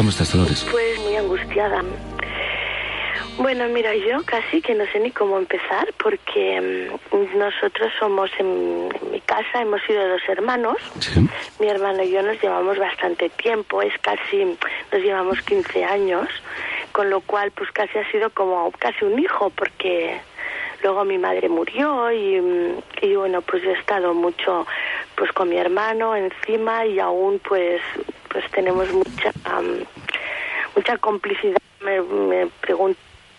¿Cómo estás, Dolores? pues muy angustiada. Bueno, mira, yo casi que no sé ni cómo empezar porque mm, nosotros somos en, mi casa, hemos sido dos hermanos. Sí. Mi hermano y yo nos llevamos bastante tiempo, es casi, nos llevamos 15 años, con lo cual pues casi ha sido como casi un hijo porque luego mi madre murió y, mm, y bueno, pues yo he estado mucho pues con mi hermano encima y aún pues pues tenemos mucha mucha complicidad, me, me pregunto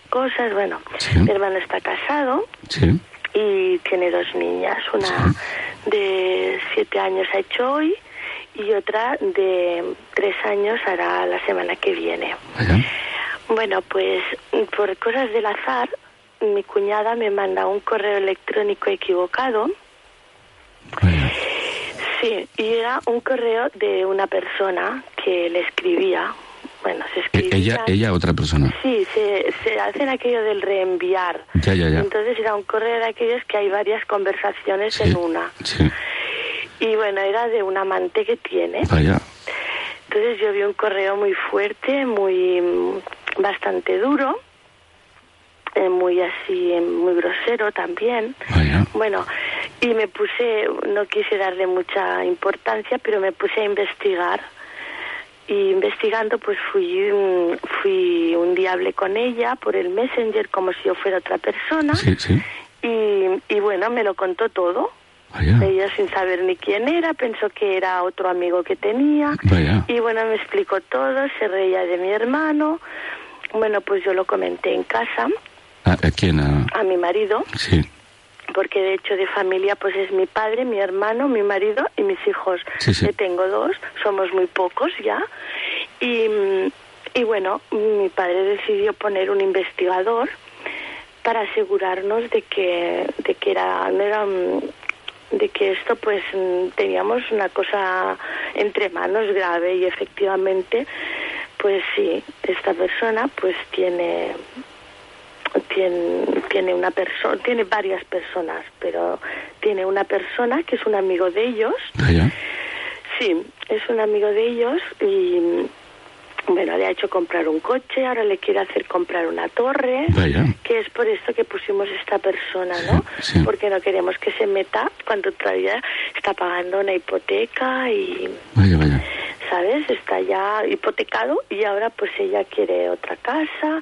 cosas, bueno, Sí. mi hermano está casado Sí. y tiene dos niñas, una de siete años ha hecho hoy y otra de tres años hará la semana que viene. Bueno, pues por cosas del azar, mi cuñada me manda un correo electrónico equivocado. Sí, y era un correo de una persona que le escribía. Bueno, se E- escribía. Ella, ella, otra persona. Sí, se, se hacen aquello del reenviar. Ya, ya, ya. Entonces era un correo de aquellos que hay varias conversaciones Sí. en una. Sí. Y bueno, era de un amante que tiene. Vaya. Entonces yo vi un correo muy fuerte, muy bastante duro, eh, muy así, muy grosero también. Vaya. Bueno, y me puse, no quise darle mucha importancia, pero me puse a investigar. Y investigando, pues fui, mm, fui un día hablé con ella por el Messenger como si yo fuera otra persona. Sí, sí. Y, y bueno, me lo contó todo. Vaya. Ella sin saber ni quién era, pensó que era otro amigo que tenía. Vaya. Y bueno, me explicó todo, se reía de mi hermano. Bueno, pues yo lo comenté en casa ¿A, a quién? A- a mi marido, Sí. Porque de hecho de familia pues es mi padre, mi hermano, mi marido y mis hijos. Sí, sí. Que tengo dos, somos muy pocos ya. Y, mm, y bueno, mi padre decidió poner un investigador para asegurarnos de que, de que era, no era mm, de que esto pues mm, teníamos una cosa entre manos grave y efectivamente pues sí esta persona pues tiene tiene, tiene una persona tiene varias personas pero tiene una persona que es un amigo de ellos Vaya. sí es un amigo de ellos y bueno le ha hecho comprar un coche ahora le quiere hacer comprar una torre Vaya. que es por esto que pusimos esta persona, ¿no? Sí, sí. Porque no queremos que se meta cuando todavía está pagando una hipoteca y, Vaya, vaya. ¿sabes? Está ya hipotecado y ahora pues ella quiere otra casa